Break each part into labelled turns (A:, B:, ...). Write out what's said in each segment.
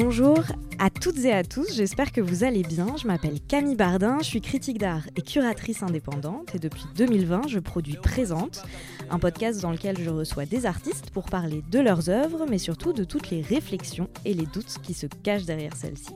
A: Bonjour à toutes et à tous, j'espère que vous allez bien. Je m'appelle Camille Bardin, je suis critique d'art et curatrice indépendante et depuis 2020 je produis Présente, un podcast dans lequel je reçois des artistes pour parler de leurs œuvres mais surtout de toutes les réflexions et les doutes qui se cachent derrière celles-ci.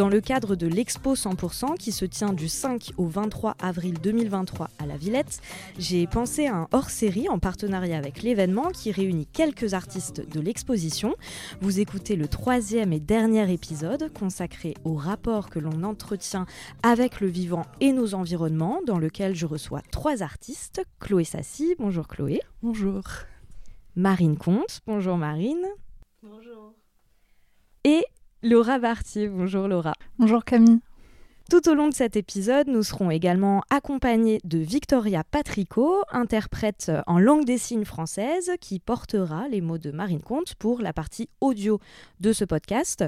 A: Dans le cadre de l'Expo 100% qui se tient du 5 au 23 avril 2023 à la Villette, j'ai pensé à un hors-série en partenariat avec l'événement qui réunit quelques artistes de l'exposition. Vous écoutez le troisième et dernier épisode consacré au rapport que l'on entretient avec le vivant et nos environnements, dans lequel je reçois trois artistes. Chloé Sassi, bonjour Chloé.
B: Bonjour.
A: Marine Comte, bonjour Marine.
C: Bonjour.
A: Et Laura Bartier. Bonjour Laura.
B: Bonjour Camille.
A: Tout au long de cet épisode, nous serons également accompagnés de Victoria Patrico, interprète en langue des signes française, qui portera les mots de Marine Comte pour la partie audio de ce podcast.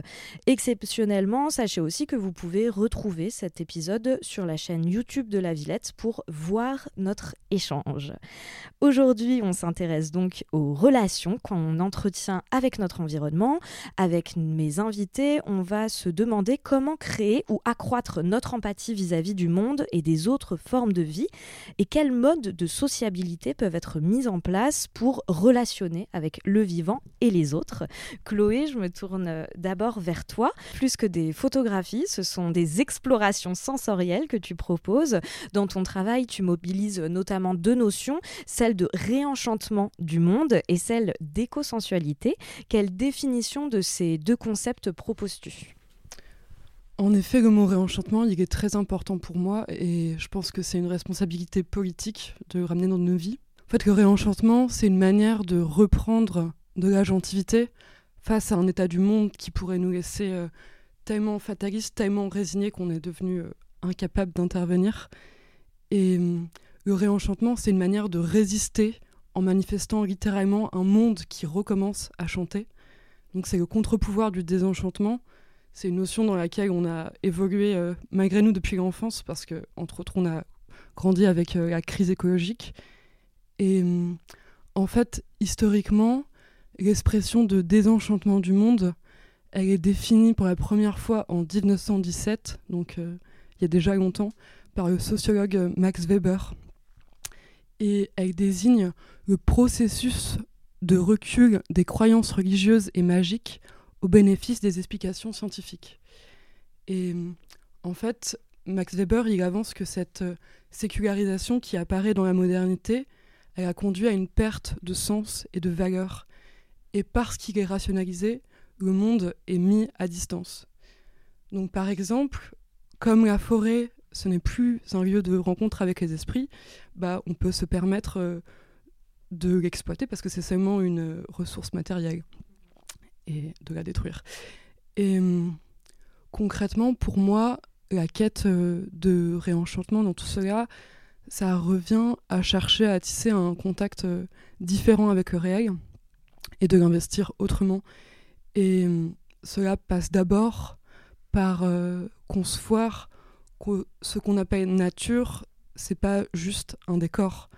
A: Exceptionnellement, sachez aussi que vous pouvez retrouver cet épisode sur la chaîne YouTube de la Villette pour voir notre échange. Aujourd'hui, on s'intéresse donc aux relations qu'on entretient avec notre environnement. Avec mes invités, on va se demander comment créer ou accroître notre empathie vis-à-vis du monde et des autres formes de vie et quels modes de sociabilité peuvent être mis en place pour relationner avec le vivant et les autres. Chloé, je me tourne d'abord vers toi. Plus que des photographies, ce sont des explorations sensorielles que tu proposes. Dans ton travail, tu mobilises notamment deux notions, celle de réenchantement du monde et celle d'écosensualité. Quelle définition de ces deux concepts proposes-tu?
B: En effet, mot réenchantement, il est très important pour moi et je pense que c'est une responsabilité politique de le ramener dans nos vies. En fait, le réenchantement, c'est une manière de reprendre de la gentilité face à un état du monde qui pourrait nous laisser euh, tellement fataliste, tellement résigné qu'on est devenu euh, incapable d'intervenir. Et euh, le réenchantement, c'est une manière de résister en manifestant littéralement un monde qui recommence à chanter. Donc c'est le contre-pouvoir du désenchantement c'est une notion dans laquelle on a évolué euh, malgré nous depuis l'enfance parce que entre autres on a grandi avec euh, la crise écologique. Et mm, en fait historiquement l'expression de désenchantement du monde elle est définie pour la première fois en 1917 donc euh, il y a déjà longtemps par le sociologue Max Weber. Et elle désigne le processus de recul des croyances religieuses et magiques au bénéfice des explications scientifiques. Et en fait, Max Weber, il avance que cette euh, sécularisation qui apparaît dans la modernité, elle a conduit à une perte de sens et de valeur. Et parce qu'il est rationalisé, le monde est mis à distance. Donc par exemple, comme la forêt, ce n'est plus un lieu de rencontre avec les esprits, bah, on peut se permettre euh, de l'exploiter parce que c'est seulement une ressource matérielle et de la détruire. Et hum, concrètement, pour moi, la quête euh, de réenchantement dans tout cela, ça revient à chercher à tisser un contact euh, différent avec le réel et de l'investir autrement. Et cela passe d'abord par euh, concevoir que ce qu'on appelle nature, c'est pas juste un décor,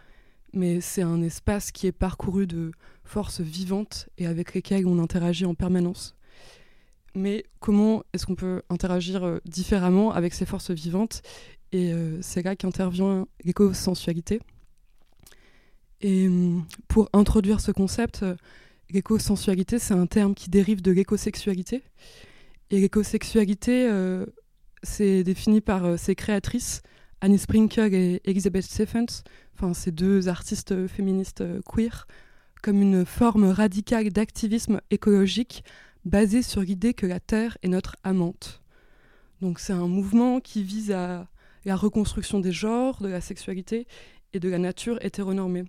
B: mais c'est un espace qui est parcouru de forces vivantes et avec lesquelles on interagit en permanence. Mais comment est-ce qu'on peut interagir euh, différemment avec ces forces vivantes? Et euh, c'est là qu'intervient l'éco-sensualité. Et hum, pour introduire ce concept, euh, l'éco-sensualité, c'est un terme qui dérive de l'écosexualité. Et l'écosexualité, c'est défini par ses créatrices, Annie Sprinkle et Elizabeth Stephens, enfin ces deux artistes féministes queer, comme une forme radicale d'activisme écologique basé sur l'idée que la Terre est notre amante. Donc c'est un mouvement qui vise à la reconstruction des genres, de la sexualité et de la nature hétéronormée.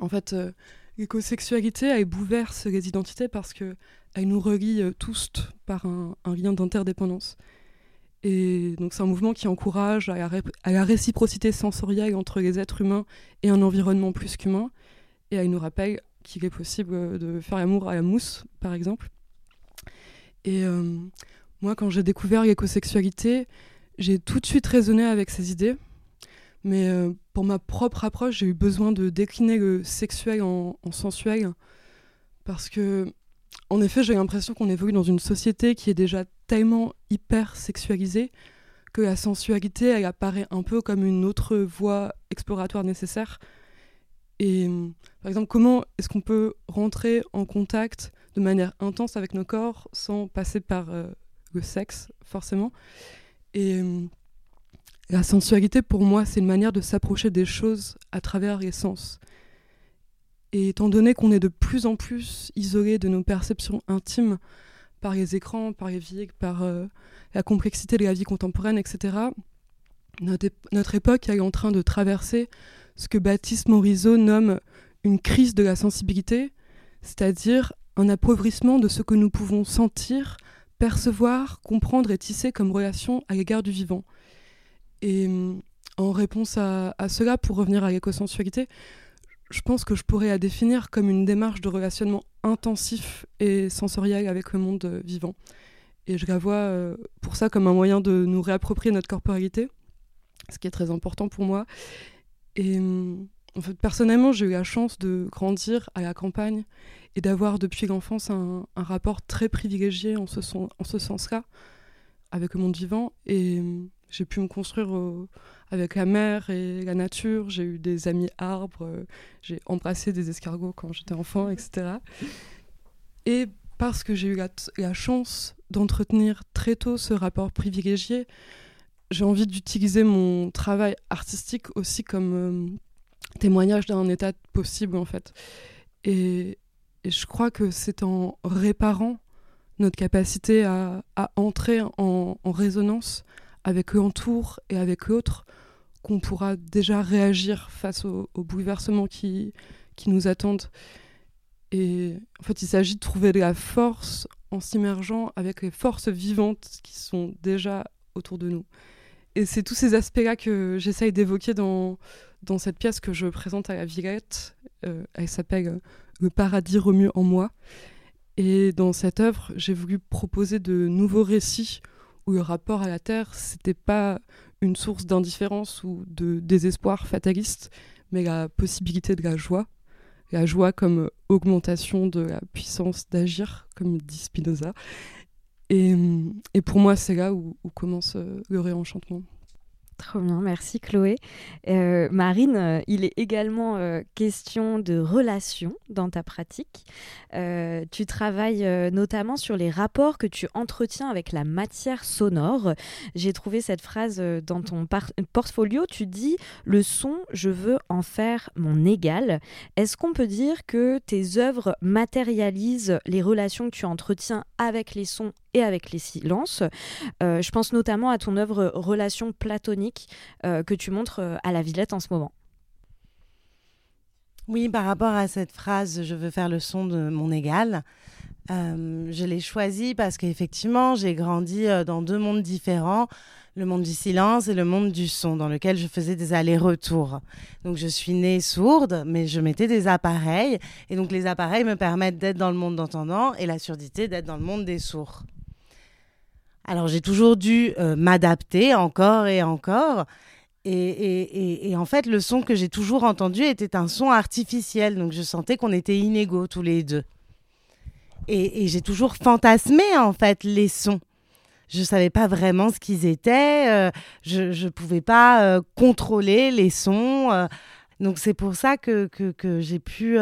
B: En fait, euh, l'écosexualité, elle bouleverse les identités parce qu'elle nous relie euh, tous par un, lien d'interdépendance. Donc c'est un mouvement qui encourage à la, réciprocité sensorielle entre les êtres humains et un environnement plus qu'humain, et elle nous rappelle qu'il est possible de faire l'amour à la mousse, par exemple. Et euh, moi, quand j'ai découvert l'écosexualité, j'ai tout de suite raisonné avec ces idées. Mais euh, pour ma propre approche, j'ai eu besoin de décliner le sexuel en, sensuel. Parce que en effet, j'ai l'impression qu'on évolue dans une société qui est déjà tellement hyper sexualisée que la sensualité, apparaît un peu comme une autre voie exploratoire nécessaire. Et par exemple, comment est-ce qu'on peut rentrer en contact de manière intense avec nos corps sans passer par euh, le sexe, forcément? Et la sensualité, pour moi, c'est une manière de s'approcher des choses à travers les sens. Et étant donné qu'on est de plus en plus isolé de nos perceptions intimes par les écrans, par les vies, par euh, la complexité de la vie contemporaine, etc., notre, époque est en train de traverser ce que Baptiste Morisot nomme une crise de la sensibilité, c'est-à-dire un appauvrissement de ce que nous pouvons sentir, percevoir, comprendre et tisser comme relation à l'égard du vivant. Et mm, en réponse à, cela, pour revenir à l'écosensualité, je pense que je pourrais la définir comme une démarche de relationnement intensif et sensoriel avec le monde vivant. Et je la vois euh, pour ça comme un moyen de nous réapproprier notre corporalité, ce qui est très important pour moi. Et mm, en fait, personnellement, j'ai eu la chance de grandir à la campagne et d'avoir depuis l'enfance un, rapport très privilégié en ce, en ce sens-là avec le monde vivant. Et mm, j'ai pu me construire euh, avec la mer et la nature. J'ai eu des amis arbres. Euh, j'ai embrassé des escargots quand j'étais enfant, etc. Et parce que j'ai eu la, chance d'entretenir très tôt ce rapport privilégié, j'ai envie d'utiliser mon travail artistique aussi comme euh, témoignage d'un état possible, en fait. Et, je crois que c'est en réparant notre capacité à, entrer en, en résonance avec l'entour et avec l'autre qu'on pourra déjà réagir face aux, bouleversements qui, qui nous attendent. Et en fait, il s'agit de trouver de la force en s'immergeant avec les forces vivantes qui sont déjà autour de nous. Et c'est tous ces aspects-là que j'essaye d'évoquer dans, dans cette pièce que je présente à la Villette. Euh, elle s'appelle euh, Le paradis remue en moi. Et dans cette œuvre, j'ai voulu proposer de nouveaux récits où le rapport à la Terre, c'était pas une source d'indifférence ou de désespoir fataliste, mais la possibilité de la joie. La joie comme augmentation de la puissance d'agir, comme dit Spinoza. Et, pour moi, c'est là où, où commence euh, le réenchantement.
A: Trop bien, merci Chloé. Euh, Marine, euh, il est également euh, question de relations dans ta pratique. tu travailles notamment sur les rapports que tu entretiens avec la matière sonore. J'ai trouvé cette phrase dans ton portfolio. Tu dis Le son, je veux en faire mon égal. Est-ce qu'on peut dire que tes œuvres matérialisent les relations que tu entretiens avec les sons et avec les silences. Euh, je pense notamment à ton œuvre Relation platonique euh, que tu montres euh, à la Villette en ce moment.
C: Oui, par rapport à cette phrase, je veux faire le son de mon égal. je l'ai choisi parce qu'effectivement, j'ai grandi dans deux mondes différents, le monde du silence et le monde du son, dans lequel je faisais des allers-retours. Donc je suis née sourde, mais je mettais des appareils, et donc les appareils me permettent d'être dans le monde d'entendant et la surdité d'être dans le monde des sourds. Alors j'ai toujours dû euh, m'adapter encore et encore. Et, en fait, le son que j'ai toujours entendu était un son artificiel. Donc je sentais qu'on était inégaux tous les deux. Et, j'ai toujours fantasmé en fait les sons. Je ne savais pas vraiment ce qu'ils étaient. Euh, je ne pouvais pas euh, contrôler les sons. donc c'est pour ça que, que j'ai pu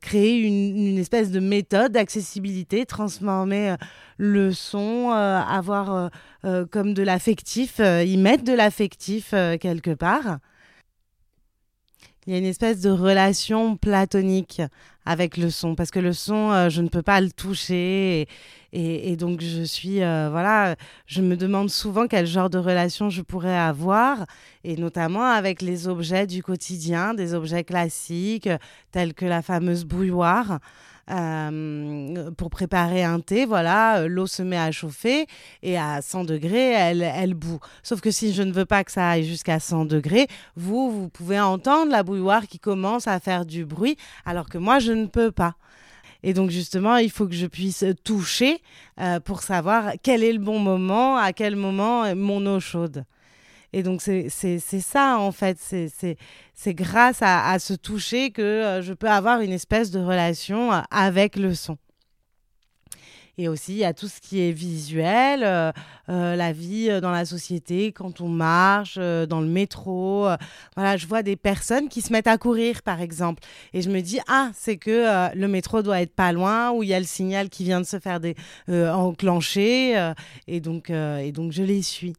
C: créer une, espèce de méthode d'accessibilité, transformer euh, le son, euh, avoir euh, comme de l'affectif, y mettre de l'affectif quelque part. Il y a une espèce de relation platonique avec le son, parce que le son, je ne peux pas le toucher. Et, donc, je suis, voilà, je me demande souvent quel genre de relation je pourrais avoir, et notamment avec les objets du quotidien, des objets classiques, tels que la fameuse bouilloire. Euh, pour préparer un thé, voilà, euh, l'eau se met à chauffer et à 100 degrés, elle, elle bout. Sauf que si je ne veux pas que ça aille jusqu'à 100 degrés, vous, vous pouvez entendre la bouilloire qui commence à faire du bruit, alors que moi, je ne peux pas. Et donc justement, il faut que je puisse toucher euh, pour savoir quel est le bon moment, à quel moment mon eau chaude. Et donc, c'est ça, en fait. C'est grâce à, à, se toucher que euh, je peux avoir une espèce de relation euh, avec le son. Et aussi, il y a tout ce qui est visuel, la vie dans la société, quand on marche, dans le métro. voilà, je vois des personnes qui se mettent à courir, par exemple. Et je me dis, ah, c'est que le métro doit être pas loin, où il y a le signal qui vient de se faire enclencher. et, donc, et donc, je les suis.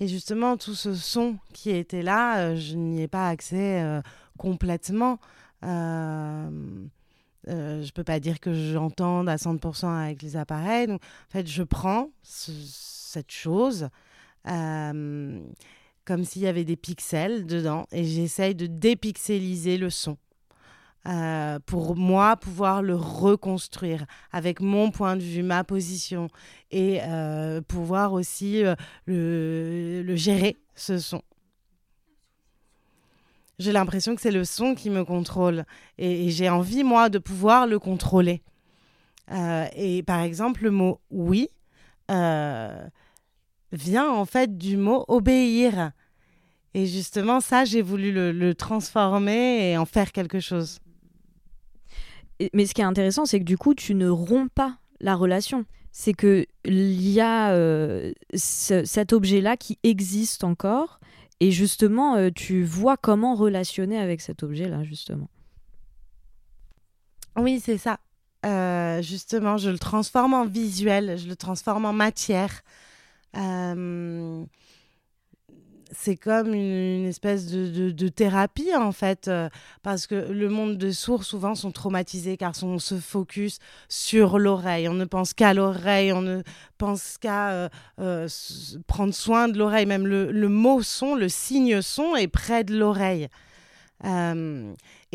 C: Et justement, tout ce son qui était là, euh, je n'y ai pas accès euh, complètement. Euh, euh, je ne peux pas dire que j'entende à 100% avec les appareils. En fait, je prends cette chose comme s'il y avait des pixels dedans et j'essaye de dépixeliser le son. Euh, pour moi pouvoir le reconstruire avec mon point de vue, ma position et euh, pouvoir aussi euh, le, gérer, ce son. J'ai l'impression que c'est le son qui me contrôle et, j'ai envie, moi, de pouvoir le contrôler. et par exemple, le mot oui vient en fait du mot obéir. Et justement, ça, j'ai voulu le transformer et en faire quelque chose
A: mais ce qui est intéressant, c'est que du coup, tu ne romps pas la relation. C'est que il y a euh, cet objet-là qui existe encore, et justement, euh, tu vois comment relationner avec cet objet-là, justement.
C: Oui, c'est ça. Euh, justement, je le transforme en visuel, je le transforme en matière c'est comme une, espèce de, thérapie en fait, euh, parce que le monde de sourds souvent sont traumatisés car on se focus sur l'oreille, on ne pense qu'à l'oreille, on ne pense qu'à euh, euh, prendre soin de l'oreille, même le, le, mot son, le signe son est près de l'oreille.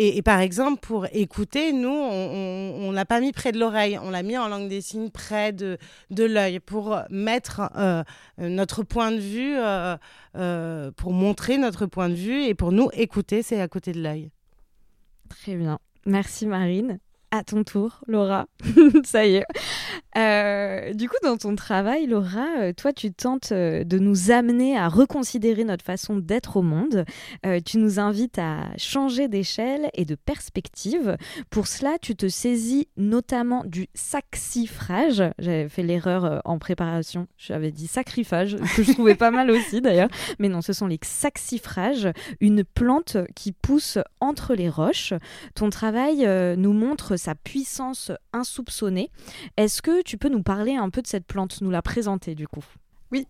C: Et, par exemple, pour écouter, nous, on l'a pas mis près de l'oreille, on l'a mis en langue des signes près de, de l'œil pour mettre euh, notre point de vue, euh, euh, pour montrer notre point de vue et pour nous écouter, c'est à côté de l'œil.
A: Très bien. Merci Marine. À ton tour, Laura. Ça y est. Euh, du coup, dans ton travail, Laura, euh, toi, tu tentes euh, de nous amener à reconsidérer notre façon d'être au monde. tu nous invites à changer d'échelle et de perspective. Pour cela, tu te saisis notamment du saxifrage. J'avais fait l'erreur en préparation. J'avais dit sacrifage, que je trouvais pas mal aussi d'ailleurs. Mais non, ce sont les saxifrages, une plante qui pousse entre les roches. Ton travail nous montre sa puissance insoupçonnée. Est-ce que tu peux nous parler un peu de cette plante, nous la présenter du coup?
D: Oui,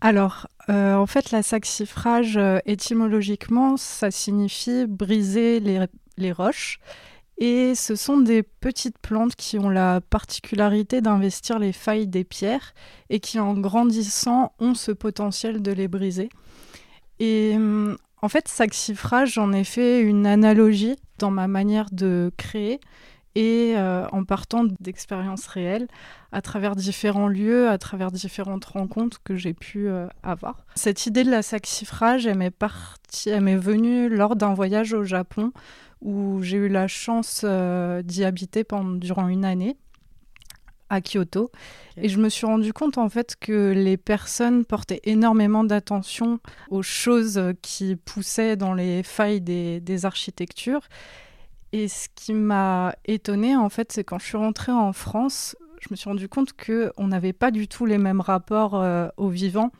D: alors euh, en fait la saxifrage euh, étymologiquement ça signifie briser les, les, roches et ce sont des petites plantes qui ont la particularité d'investir les failles des pierres et qui en grandissant ont ce potentiel de les briser. Et hum, en fait saxifrage j'en ai fait une analogie dans ma manière de créer et euh, en partant d'expériences réelles à travers différents lieux, à travers différentes rencontres que j'ai pu euh, avoir. Cette idée de la saxifrage, elle m'est partie, elle m'est venue lors d'un voyage au Japon où j'ai eu la chance euh, d'y habiter pendant durant une année à Kyoto et je me suis rendu compte en fait que les personnes portaient énormément d'attention aux choses qui poussaient dans les failles des, des architectures et ce qui m'a étonnée, en fait, c'est quand je suis rentrée en France, je me suis rendu compte qu'on n'avait pas du tout les mêmes rapports euh, au vivant.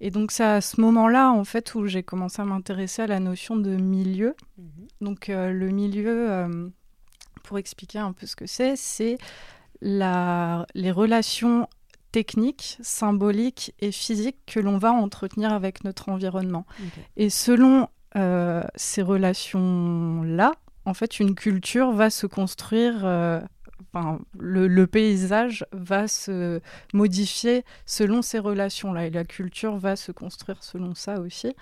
D: Et donc c'est à ce moment-là, en fait, où j'ai commencé à m'intéresser à la notion de milieu. Mhm. Donc euh, le milieu, euh, pour expliquer un peu ce que c'est, c'est la... les relations techniques, symboliques et physiques que l'on va entretenir avec notre environnement. Et selon ces relations-là, en fait, une culture va se construire, euh, le, paysage va se modifier selon ces relations-là, et la culture va se construire selon ça aussi.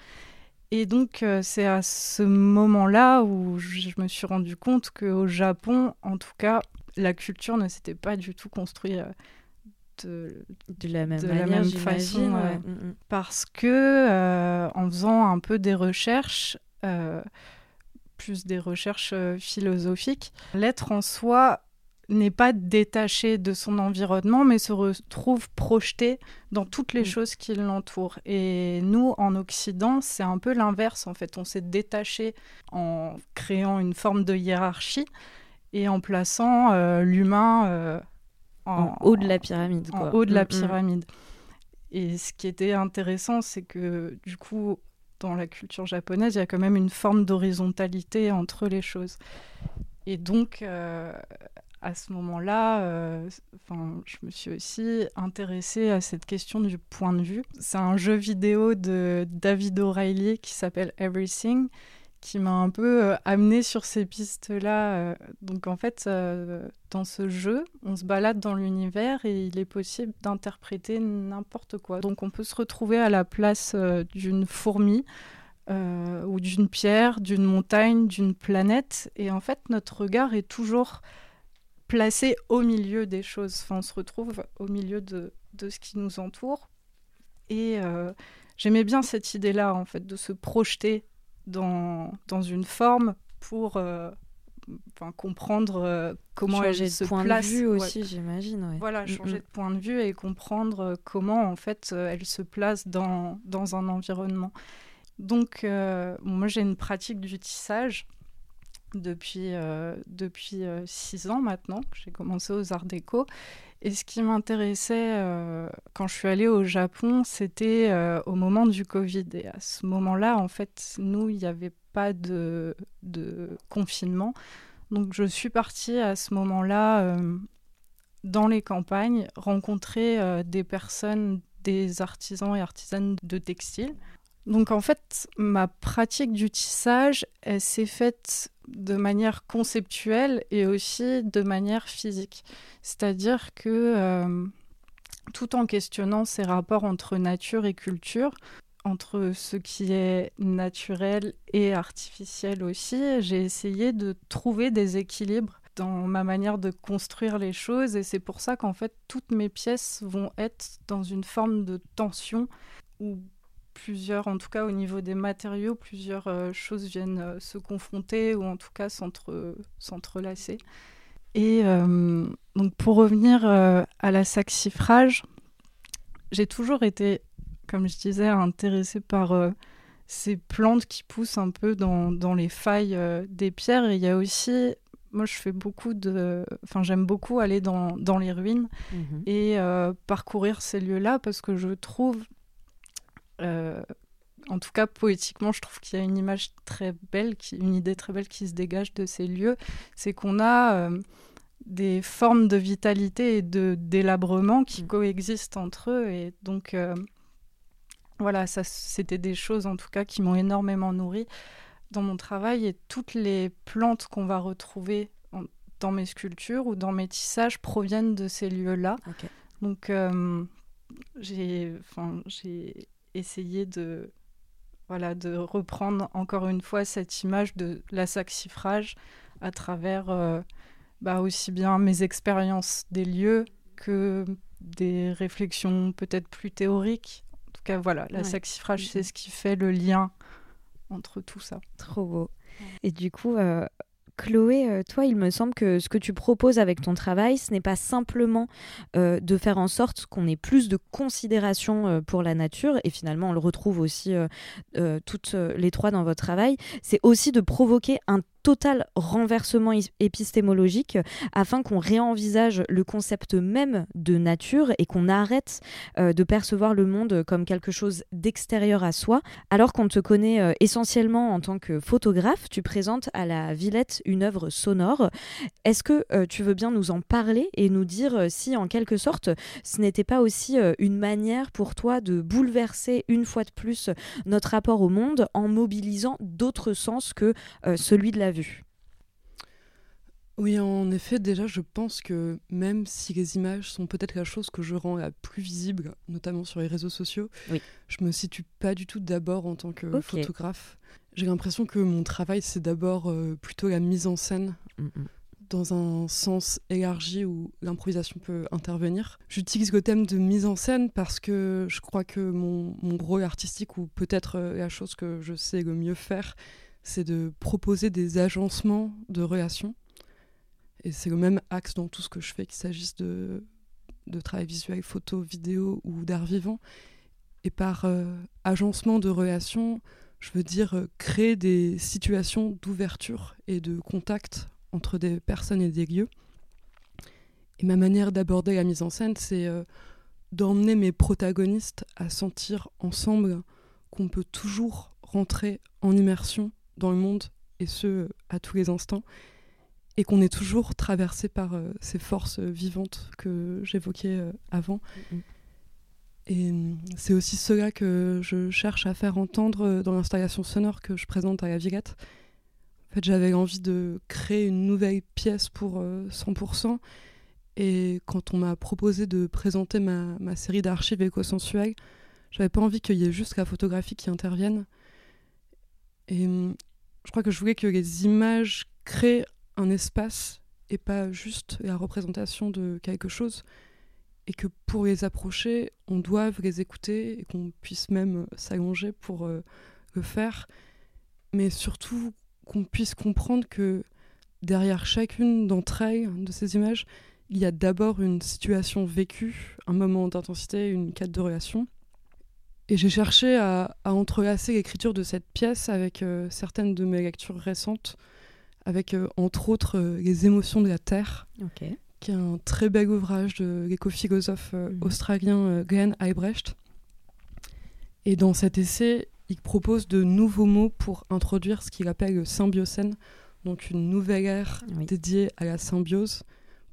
D: Et donc, euh, c'est à ce moment-là où je me suis rendu compte qu'au Japon, en tout cas, la culture ne s'était pas du tout construite
A: euh, de, la même, façon. Mm,
D: mm. Parce que, en faisant un peu des recherches, plus des recherches euh, philosophiques. L'être en soi n'est pas détaché de son environnement, mais se retrouve projeté dans toutes les mm. choses qui l'entourent. Et nous, en Occident, c'est un peu l'inverse. En fait, on s'est détaché en créant une forme de hiérarchie et en plaçant euh, l'humain euh,
A: en, haut de la pyramide.
D: En haut de la mm, mm. pyramide. Et ce qui était intéressant, c'est que du coup, dans la culture japonaise, il y a quand même une forme d'horizontalité entre les choses. Et donc, euh, à ce moment-là, euh, je me suis aussi intéressée à cette question du point de vue. C'est un jeu vidéo de David O'Reilly qui s'appelle Everything, qui m'a un peu euh, amené sur ces pistes-là. Euh. Donc en fait, euh, dans ce jeu, on se balade dans l'univers et il est possible d'interpréter n'importe quoi. Donc on peut se retrouver à la place d'une fourmi ou d'une pierre, d'une montagne, d'une planète. Et en fait, notre regard est toujours placé au milieu des choses. Enfin, on se retrouve au milieu de, de ce qui nous entoure. Et j'aimais bien cette idée-là, en fait, de se projeter dans, dans une forme pour euh, comprendre euh, comment
A: changer
D: elle se
A: point
D: place.
A: de vue aussi, j'imagine.
D: Voilà, mm, changer mm. de point de vue et comprendre euh, comment en fait elle se place dans, dans un environnement. Donc, moi j'ai une pratique du tissage depuis, depuis six ans maintenant. J'ai commencé aux Arts Déco et ce qui m'intéressait euh, quand je suis allée au Japon, c'était euh, au moment du Covid. Et à ce moment-là, en fait, nous, il n'y avait pas de, de, confinement. Donc je suis partie à ce moment-là euh, dans les campagnes, rencontrer des personnes, des artisans et artisanes de textile. Donc en fait, ma pratique du tissage, elle s'est faite de manière conceptuelle et aussi de manière physique. C'est-à-dire que euh, tout en questionnant ces rapports entre nature et culture, entre ce qui est naturel et artificiel aussi, j'ai essayé de trouver des équilibres dans ma manière de construire les choses et c'est pour ça qu'en fait toutes mes pièces vont être dans une forme de tension où plusieurs, en tout cas au niveau des matériaux, plusieurs euh, choses viennent euh, se confronter ou en tout cas s'entrelacer. Et euh, donc pour revenir à la saxifrage, j'ai toujours été, comme je disais, intéressée par ces plantes qui poussent un peu dans, dans les failles des pierres. Et il y a aussi moi, je fais beaucoup de. Enfin, j'aime beaucoup aller dans, dans les ruines mmh et parcourir ces lieux-là parce que je trouve euh, en tout cas, poétiquement, je trouve qu'il y a une image très belle, une idée très belle qui se dégage de ces lieux. C'est qu'on a euh, des formes de vitalité et de délabrement qui mm. coexistent entre eux. Et donc, euh, voilà, ça, c'était des choses, en tout cas, qui m'ont énormément nourri dans mon travail. Et toutes les plantes qu'on va retrouver dans mes sculptures ou dans mes tissages proviennent de ces lieux-là. Donc, j'ai essayer de, voilà, de reprendre encore une fois cette image de la saxifrage à travers euh, bah, aussi bien mes expériences des lieux que des réflexions peut-être plus théoriques. En tout cas, voilà, la saxifrage, c'est ce qui fait le lien entre tout ça.
A: Trop beau. Et du coup, euh, Chloé, euh, toi, il me semble que ce que tu proposes avec ton travail, ce n'est pas simplement euh, de faire en sorte qu'on ait plus de considération euh, pour la nature, et finalement on le retrouve aussi toutes les trois dans votre travail, c'est aussi de provoquer un total renversement épistémologique afin qu'on réenvisage le concept même de nature et qu'on arrête euh, de percevoir le monde comme quelque chose d'extérieur à soi. Alors qu'on te connaît euh, essentiellement en tant que photographe, tu présentes à la Villette une œuvre sonore. Est-ce que euh, tu veux bien nous en parler et nous dire si en quelque sorte ce n'était pas aussi une manière pour toi de bouleverser une fois de plus notre rapport au monde en mobilisant d'autres sens que celui de la
B: oui, en effet, déjà, je pense que même si les images sont peut-être la chose que je rends la plus visible, notamment sur les réseaux sociaux, oui. je me situe pas du tout d'abord en tant que photographe. J'ai l'impression que mon travail, c'est d'abord euh, plutôt la mise en scène. Mm, mm. dans un sens élargi où l'improvisation peut intervenir. J'utilise le thème de mise en scène parce que je crois que mon, mon rôle artistique, ou peut-être euh, la chose que je sais le mieux faire, c'est de proposer des agencements de relations. Et c'est le même axe dans tout ce que je fais, qu'il s'agisse de, de travail visuel, photo, vidéo ou d'art vivant. Et par euh, agencement de relations, je veux dire euh, créer des situations d'ouverture et de contact entre des personnes et des lieux. Et ma manière d'aborder la mise en scène, c'est d'emmener mes protagonistes à sentir ensemble qu'on peut toujours rentrer en immersion dans le monde, et ce, à tous les instants, et qu'on est toujours traversé par euh, ces forces vivantes que j'évoquais euh, avant. Et c'est aussi cela que je cherche à faire entendre euh, dans l'installation sonore que je présente à la Villette. En fait, j'avais envie de créer une nouvelle pièce pour 100%. Et quand on m'a proposé de présenter ma, ma série d'archives éco-sensuelles, j'avais pas envie qu'il y ait juste la photographie qui intervienne. Et je crois que je voulais que les images créent un espace et pas juste la représentation de quelque chose. Et que pour les approcher, on doive les écouter et qu'on puisse même s'allonger pour euh, le faire. Mais surtout qu'on puisse comprendre que derrière chacune d'entre elles, de ces images, il y a d'abord une situation vécue, un moment d'intensité, une quête de relation, et j'ai cherché à, entrelacer l'écriture de cette pièce avec euh, certaines de mes lectures récentes, avec euh, entre autres euh, Les émotions de la Terre, qui est un très bel ouvrage de l'éco-philosophe mhm. australien Glenn Eibrecht. Et dans cet essai, il propose de nouveaux mots pour introduire ce qu'il appelle le symbiocène, donc une nouvelle ère dédiée à la symbiose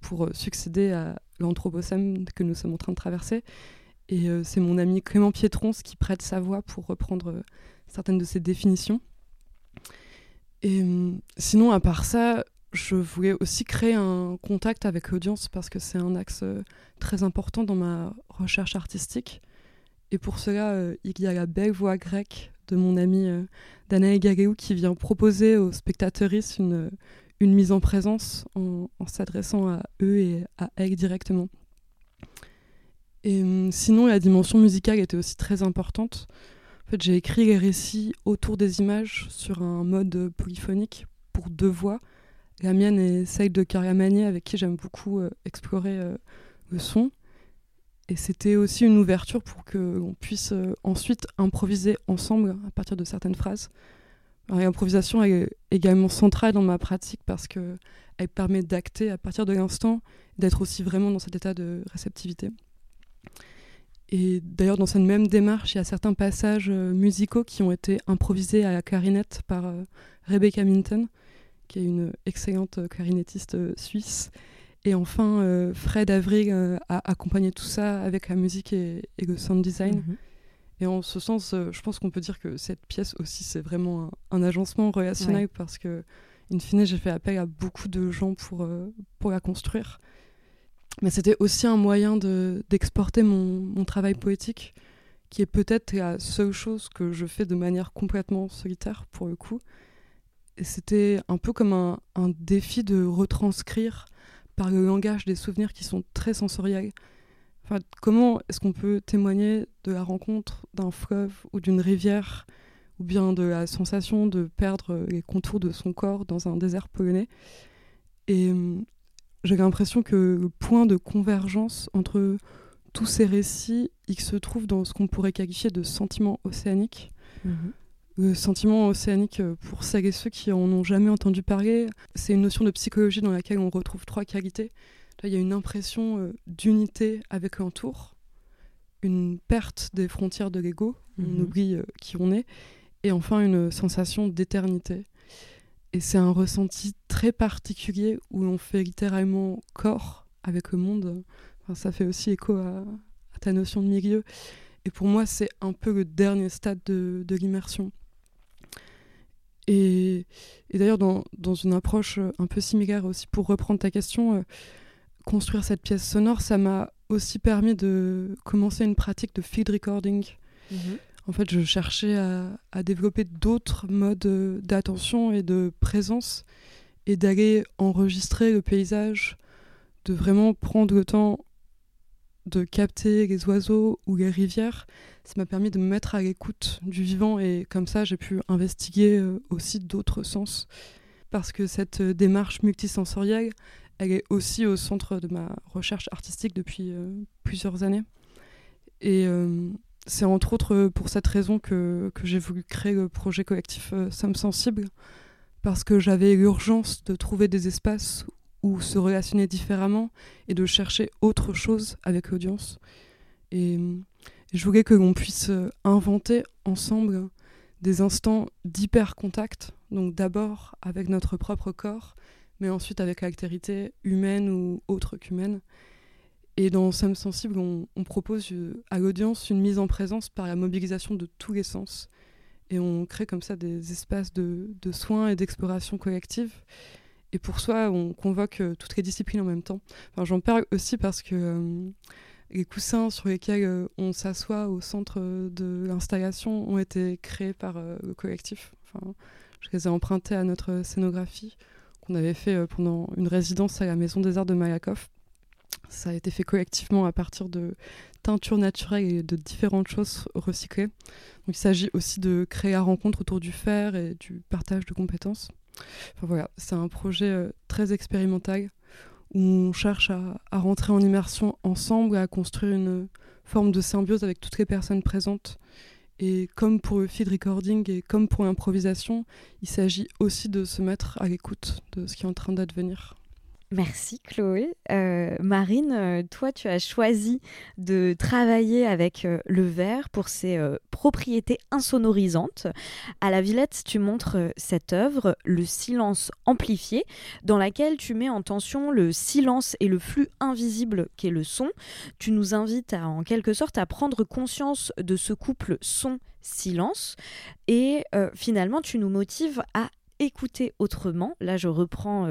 B: pour succéder à l'anthropocène que nous sommes en train de traverser. Et euh, c'est mon ami Clément Piétrons qui prête sa voix pour reprendre euh, certaines de ses définitions. Et hum, sinon, à part ça, je voulais aussi créer un contact avec l'audience parce que c'est un axe euh, très important dans ma recherche artistique. Et pour cela, il y a la belle voix grecque de mon ami Danae Gageou qui vient proposer aux spectateurs une, une mise en présence en, en s'adressant à eux et à elle directement. Et hum, sinon, la dimension musicale était aussi très importante. En fait, j'ai écrit les récits autour des images sur un mode polyphonique pour deux voix. La mienne est celle de Kariamani, avec qui j'aime beaucoup euh, explorer euh, le son. Et c'était aussi une ouverture pour qu'on puisse euh, ensuite improviser ensemble à partir de certaines phrases. L'improvisation est également centrale dans ma pratique parce qu'elle permet d'acter à partir de l'instant, d'être aussi vraiment dans cet état de réceptivité. Et d'ailleurs, dans cette même démarche, il y a certains passages euh, musicaux qui ont été improvisés à la clarinette par euh, Rebecca Minton, qui est une excellente euh, clarinettiste suisse. Et enfin, Fred Avril a accompagné tout ça avec la musique et, le sound design. Mhm. Et en ce sens, je pense qu'on peut dire que cette pièce aussi, c'est vraiment un, agencement relationnel parce que, in fine, j'ai fait appel à beaucoup de gens pour, pour la construire. Mais c'était aussi un moyen d'exporter mon, mon, travail poétique, qui est peut-être la seule chose que je fais de manière complètement solitaire, pour le coup. Et c'était un peu comme un, un, défi de retranscrire par le langage des souvenirs qui sont très sensoriels. Enfin, comment est-ce qu'on peut témoigner de la rencontre d'un fleuve ou d'une rivière, ou bien de la sensation de perdre les contours de son corps dans un désert polonais? Et j'ai l'impression que le point de convergence entre tous ces récits, il se trouve dans ce qu'on pourrait qualifier de sentiment océanique. Mhm. Le sentiment océanique, euh, pour celles et ceux qui en ont jamais entendu parler, c'est une notion de psychologie dans laquelle on retrouve trois qualités. Là, il y a une impression euh, d'unité avec l'entour, une perte des frontières de l'ego, on mhm. oublie euh, qui on est, et enfin une sensation d'éternité. Et c'est un ressenti très particulier où on fait littéralement corps avec le monde. ça fait aussi écho à, ta notion de milieu. Et pour moi, c'est un peu le dernier stade de, l'immersion. Et, d'ailleurs, dans, une approche un peu similaire aussi, pour reprendre ta question, euh, construire cette pièce sonore, ça m'a aussi permis de commencer une pratique de field recording. Mhm en fait, je cherchais à, développer d'autres modes euh, d'attention et de présence et d'aller enregistrer le paysage, de vraiment prendre le temps de capter les oiseaux ou les rivières. Ça m'a permis de me mettre à l'écoute du vivant et comme ça, j'ai pu investiguer euh, aussi d'autres sens. Parce que cette euh, démarche multisensorielle, elle est aussi au centre de ma recherche artistique depuis plusieurs années. Et c'est entre autres pour cette raison que, j'ai voulu créer le projet collectif euh, Somme Sensible, parce que j'avais l'urgence de trouver des espaces ou se relationner différemment et de chercher autre chose avec l'audience. Et, je voulais que l'on puisse inventer ensemble des instants d'hyper contact, donc d'abord avec notre propre corps, mais ensuite avec l'activité humaine ou autre qu'humaine. Et dans Somme Sensible, on, propose euh, à l'audience une mise en présence par la mobilisation de tous les sens. Et on crée comme ça des espaces de, soins et d'exploration collective. Et pour soi, on convoque euh, toutes les disciplines en même temps. Enfin, J'en parle aussi parce que euh, les coussins sur lesquels on s'assoit au centre de l'installation ont été créés par le collectif. Enfin, je les ai empruntés à notre scénographie qu'on avait fait pendant une résidence à la Maison des Arts de Malakoff. Ça a été fait collectivement à partir de teintures naturelles et de différentes choses recyclées. Donc il s'agit aussi de créer la rencontre autour du fer et du partage de compétences. Enfin, voilà, c'est un projet euh, très expérimental où on cherche à, à, rentrer en immersion ensemble, à construire une forme de symbiose avec toutes les personnes présentes. Et comme pour le feed recording et comme pour l'improvisation, il s'agit aussi de se mettre à l'écoute de ce qui est en train d'advenir.
A: Merci Chloé. Euh, Marine, euh, toi tu as choisi de travailler avec euh, le verre pour ses propriétés insonorisantes. À la Villette, tu montres cette œuvre, Le silence amplifié, dans laquelle tu mets en tension le silence et le flux invisible qu'est le son. Tu nous invites en quelque sorte à prendre conscience de ce couple son-silence et finalement tu nous motives à écouter autrement. Là, je reprends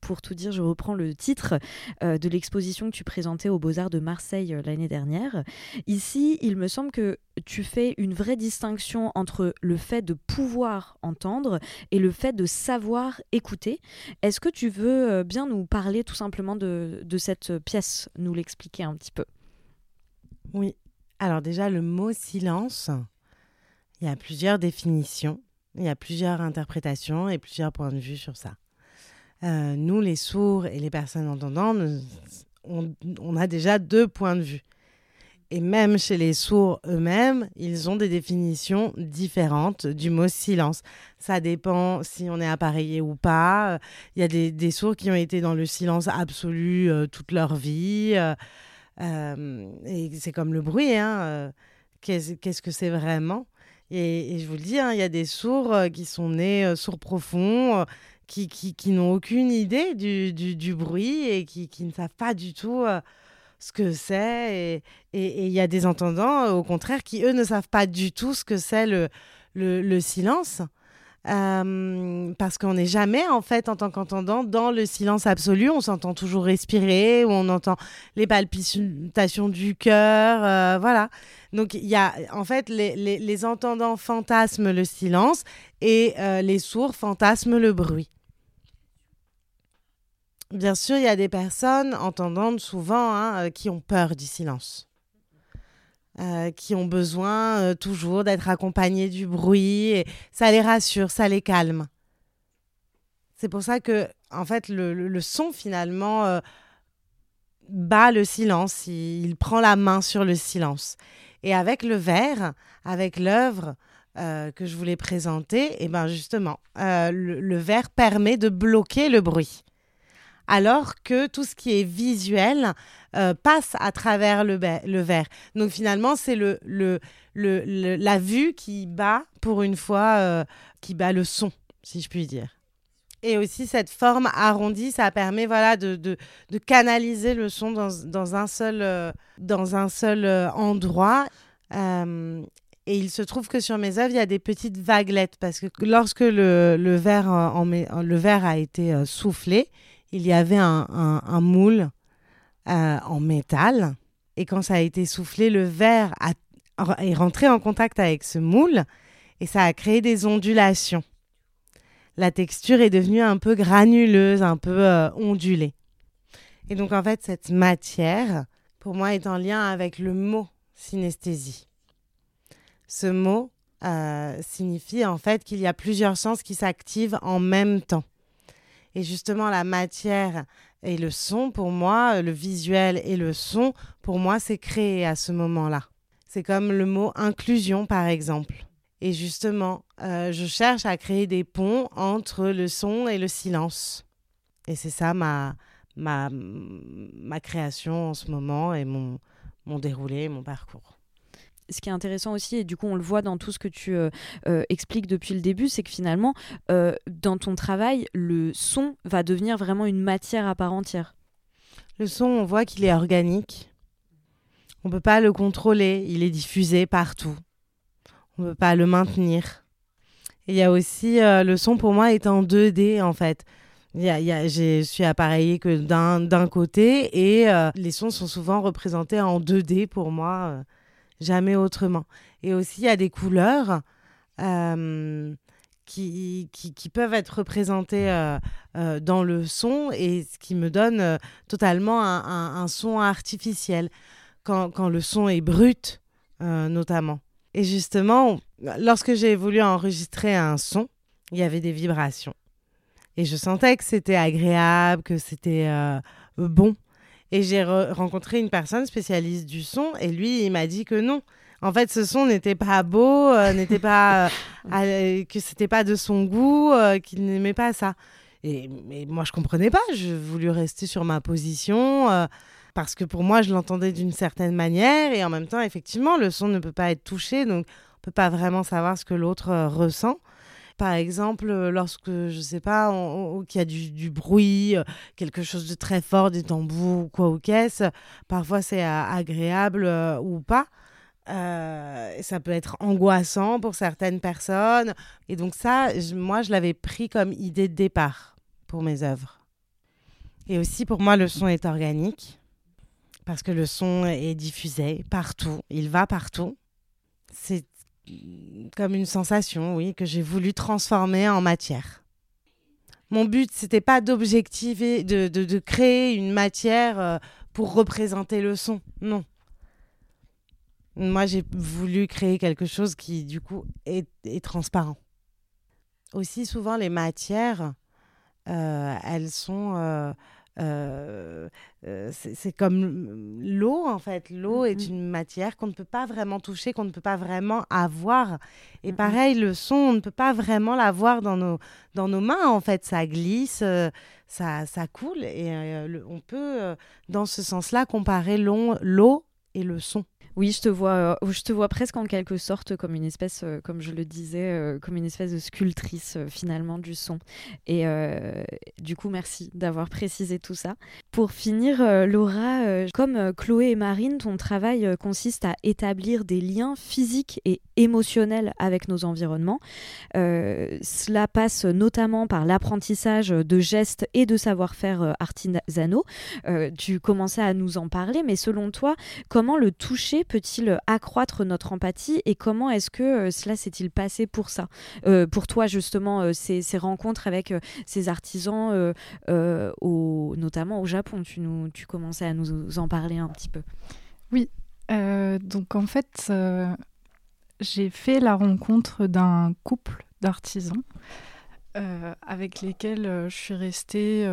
A: pour tout dire, je reprends le titre euh, de l'exposition que tu présentais aux Beaux-Arts de Marseille euh, l'année dernière. Ici, il me semble que tu fais une vraie distinction entre le fait de pouvoir entendre et le fait de savoir écouter. Est-ce que tu veux euh, bien nous parler tout simplement de, de cette pièce, nous l'expliquer un petit peu?
C: Oui. Alors déjà, le mot silence, il y a plusieurs définitions, il y a plusieurs interprétations et plusieurs points de vue sur ça. Euh, nous, les sourds et les personnes entendantes, on, a déjà deux points de vue. Et même chez les sourds eux-mêmes, ils ont des définitions différentes du mot silence. Ça dépend si on est appareillé ou pas. Il y a des, sourds qui ont été dans le silence absolu euh, toute leur vie. Euh, et c'est comme le bruit. Hein, Qu'est-ce que c'est vraiment? Et, je vous le dis, hein, il y a des sourds qui sont nés sourds profonds, qui, qui, n'ont aucune idée du, du, bruit et qui, qui, ne savent pas du tout euh, ce que c'est. Et il y a des entendants, euh, au contraire, qui, eux, ne savent pas du tout ce que c'est le, le, le, silence. Euh, parce qu'on n'est jamais, en fait, en tant qu'entendant, dans le silence absolu. On s'entend toujours respirer, ou on entend les palpitations du cœur, voilà. Donc, il y a, en fait, les, les, les entendants fantasment le silence et les sourds fantasment le bruit. Bien sûr, il y a des personnes entendantes souvent hein, euh, qui ont peur du silence, euh, qui ont besoin euh, toujours d'être accompagnées du bruit. Et ça les rassure, ça les calme. C'est pour ça que, en fait, le, son finalement bat le silence. Il, prend la main sur le silence. Et avec le verre, avec l'œuvre que je voulais présenter, et eh ben justement, le verre permet de bloquer le bruit alors que tout ce qui est visuel euh, passe à travers le, verre. Donc finalement, c'est la vue qui bat, pour une fois, euh, qui bat le son, si je puis dire. Et aussi, cette forme arrondie, ça permet voilà, de, canaliser le son dans, un seul, euh, endroit. et il se trouve que sur mes œuvres, il y a des petites vaguelettes parce que lorsque le, le verre a été soufflé, il y avait un, moule euh, en métal. Et quand ça a été soufflé, le verre est rentré en contact avec ce moule et ça a créé des ondulations. La texture est devenue un peu granuleuse, un peu euh, ondulée. Et donc en fait, cette matière, pour moi, est en lien avec le mot synesthésie. Ce mot euh, signifie en fait qu'il y a plusieurs sens qui s'activent en même temps. Et justement, la matière et le son, pour moi, le visuel et le son, pour moi, c'est créé à ce moment-là. C'est comme le mot inclusion, par exemple. Et justement, euh, je cherche à créer des ponts entre le son et le silence. Et c'est ça ma, ma, ma création en ce moment et mon, mon déroulé, mon parcours
A: ce qui est intéressant aussi, et du coup on le voit dans tout ce que tu euh, euh, expliques depuis le début, c'est que finalement, euh, dans ton travail, le son va devenir vraiment une matière à part entière.
C: Le son, on voit qu'il est organique. On ne peut pas le contrôler, il est diffusé partout. On ne peut pas le maintenir. Il y a aussi, le son pour moi est en 2D en fait. Y a, y je suis appareillée que d'un côté et les sons sont souvent représentés en 2D pour moi, jamais autrement. Et aussi, il y a des couleurs euh, qui, qui, peuvent être représentées dans le son et ce qui me donne totalement un, un, son artificiel quand, quand, le son est brut, notamment. Et justement, lorsque j'ai voulu enregistrer un son, il y avait des vibrations. Et je sentais que c'était agréable, que c'était euh, bon. Et j'ai rencontré une personne spécialiste du son et lui, il m'a dit que non. En fait, ce son n'était pas beau, euh, n'était pas euh, que c'était pas de son goût, qu'il n'aimait pas ça. Et mais moi, je comprenais pas. Je voulais rester sur ma position parce que pour moi, je l'entendais d'une certaine manière et en même temps, effectivement, le son ne peut pas être touché, donc on peut pas vraiment savoir ce que l'autre ressent. Par exemple, euh, lorsque, je sais pas, qu'il y a du, bruit, euh, quelque chose de très fort, des tambours ou quoi ou qu'est-ce, parfois c'est euh, agréable ou pas. ça peut être angoissant pour certaines personnes. Et donc ça, moi, je l'avais pris comme idée de départ pour mes œuvres. Et aussi, pour moi, le son est organique, parce que le son est diffusé partout, il va partout. C'est comme une sensation, oui, que j'ai voulu transformer en matière. Mon but, c'était pas d'objectiver, de, de, créer une matière euh, pour représenter le son. Non. Moi, j'ai voulu créer quelque chose qui, du coup, est, est transparent. Aussi, souvent, les matières, euh, elles sont euh, euh, euh, c'est comme l'eau, en fait. L'eau est une matière qu'on ne peut pas vraiment toucher, qu'on ne peut pas vraiment avoir. Et pareil, le son, on ne peut pas vraiment l'avoir dans nos, dans nos mains, en fait. Ça glisse, euh, ça, ça coule. Et on peut, dans ce sens-là, comparer l'eau et le son.
A: Oui, je te vois, euh, je te vois presque en quelque sorte comme une espèce, euh, comme je le disais, euh, comme une espèce de sculptrice finalement du son. Et du coup, merci d'avoir précisé tout ça. Pour finir, Laura, comme Chloé et Marine, ton travail consiste à établir des liens physiques et émotionnels avec nos environnements. cela passe notamment par l'apprentissage de gestes et de savoir-faire artisanaux. tu commençais à nous en parler, mais selon toi, comment le toucher peut-il accroître notre empathie et comment est-ce que euh, cela s'est-il passé pour ça? Euh, Pour toi, justement, euh, ces, rencontres avec ces artisans, notamment au Japon, tu, nous, tu commençais à nous en parler un petit peu.
D: Oui, donc en fait, j'ai fait la rencontre d'un couple d'artisans. Avec lesquels je suis restée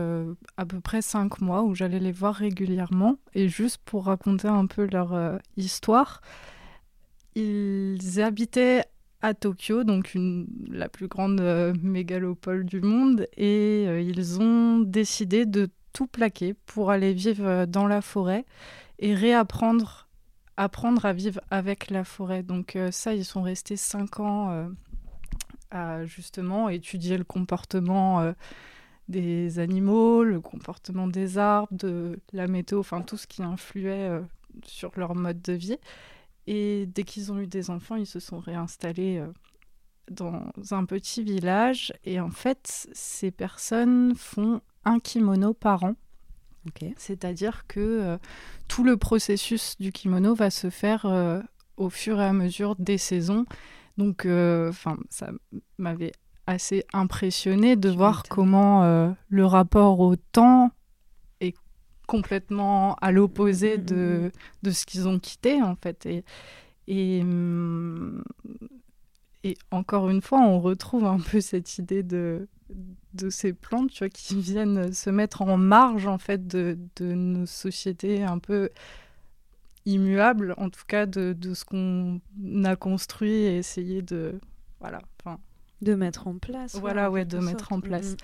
D: à peu près cinq mois, où j'allais les voir régulièrement. Et juste pour raconter un peu leur histoire, ils habitaient à Tokyo, donc la plus grande mégalopole du monde, et ils ont décidé de tout plaquer pour aller vivre dans la forêt et réapprendre apprendre à vivre avec la forêt. Donc ça, ils sont restés cinq ans à justement étudier le comportement euh, des animaux, le comportement des arbres, de la météo, enfin tout ce qui influait euh, sur leur mode de vie. Et dès qu'ils ont eu des enfants, ils se sont réinstallés euh, dans un petit village. Et en fait, ces personnes font un kimono par an. C'est-à-dire que tout le processus du kimono va se faire au fur et à mesure des saisons donc, euh, enfin, ça m'avait assez impressionné de voir comment euh, le rapport au temps est complètement à l'opposé mm, mm, de, mm, de ce qu'ils ont quitté, en fait. Et, et, et, encore une fois, on retrouve un peu cette idée de, de ces plantes tu vois, qui viennent se mettre en marge, en fait, de, de nos sociétés un peu immuable, en tout cas de, de ce qu'on a construit et essayer de voilà,
A: de mettre en place.
D: Voilà, ouais, de mettre en place.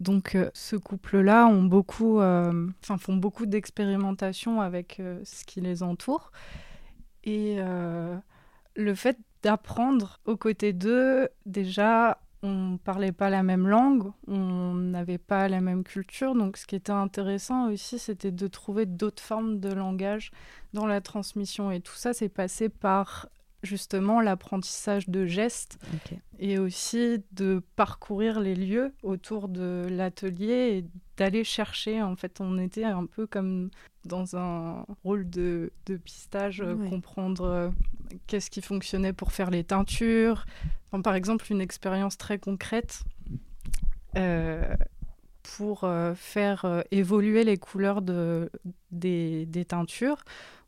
D: Donc ce couple-là ont beaucoup, enfin font beaucoup d'expérimentation avec ce qui les entoure. Et le fait d'apprendre aux côtés d'eux, déjà, on parlait pas la même langue, on n'avait pas la même culture. Donc, ce qui était intéressant aussi, c'était de trouver d'autres formes de langage dans la transmission. Et tout ça, c'est passé par justement l'apprentissage de gestes et aussi de parcourir les lieux autour de l'atelier et d'aller chercher. En fait, on était un peu comme dans un rôle de, pistage, euh, comprendre euh, qu'est-ce qui fonctionnait pour faire les teintures. par exemple, une expérience très concrète. Euh, pour faire évoluer les couleurs de, des, des teintures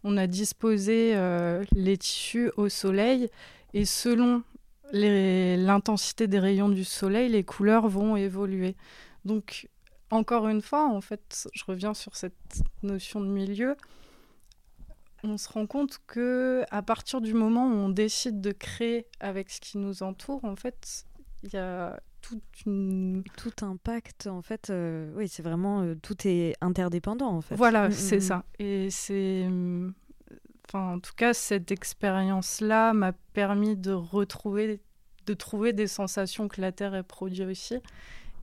D: on a disposé euh, les tissus au soleil et selon l'intensité des rayons du soleil, les couleurs vont évoluer. Donc, encore une fois, en fait, je reviens sur cette notion de milieu. On se rend compte que à partir du moment où on décide de créer avec ce qui nous entoure, en fait, il y a tout, une...
A: tout impact en fait euh, oui c'est vraiment euh, tout est interdépendant en fait.
D: Voilà mm, c'est mm, mm. ça. Et c'est enfin en tout cas cette expérience là m'a permis de retrouver de trouver des sensations que la terre est produit aussi.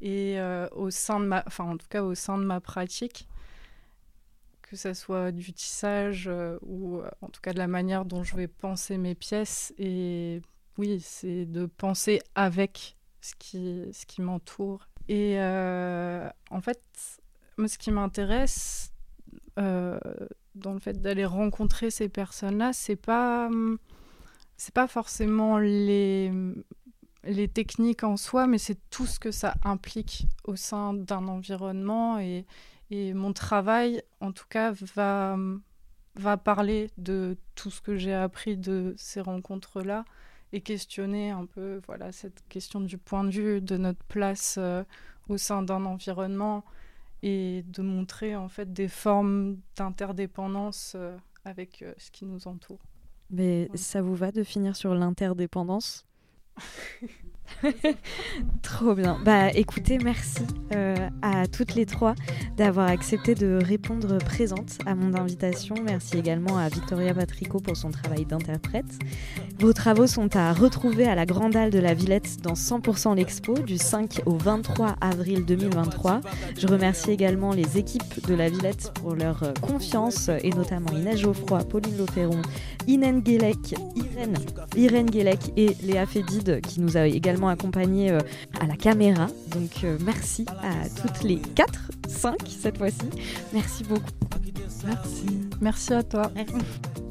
D: Et euh, au sein de ma enfin en tout cas au sein de ma pratique que ce soit du tissage ou en tout cas de la manière dont je vais penser mes pièces. Et oui c'est de penser avec ce qui, ce qui m'entoure. Et euh, en fait, moi, ce qui m'intéresse euh, dans le fait d'aller rencontrer ces personnes-là, c'est pas, c'est pas forcément les, les techniques en soi, mais c'est tout ce que ça implique au sein d'un environnement. Et, et mon travail, en tout cas, va, va parler de tout ce que j'ai appris de ces rencontres-là et questionner un peu voilà cette question du point de vue de notre place euh, au sein d'un environnement et de montrer en fait des formes d'interdépendance euh, avec euh, ce qui nous entoure.
A: Mais ça vous va de finir sur l'interdépendance? Trop bien. Bah écoutez, merci euh, à toutes les trois d'avoir accepté de répondre présente à mon invitation. Merci également à Victoria Patrico pour son travail d'interprète. Vos travaux sont à retrouver à la Grande Halle de la Villette dans 100% l'Expo du 5 au 23 avril 2023. Je remercie également les équipes de la Villette pour leur euh, confiance et notamment Inès Geoffroy, Pauline Loferron, Irène Guélec, Irène, Irène et Léa Fédide qui nous a également accompagnés euh, à la caméra. Donc euh, merci à toutes les 4, 5 cette fois-ci. Merci beaucoup.
D: Merci. Merci à toi. Merci.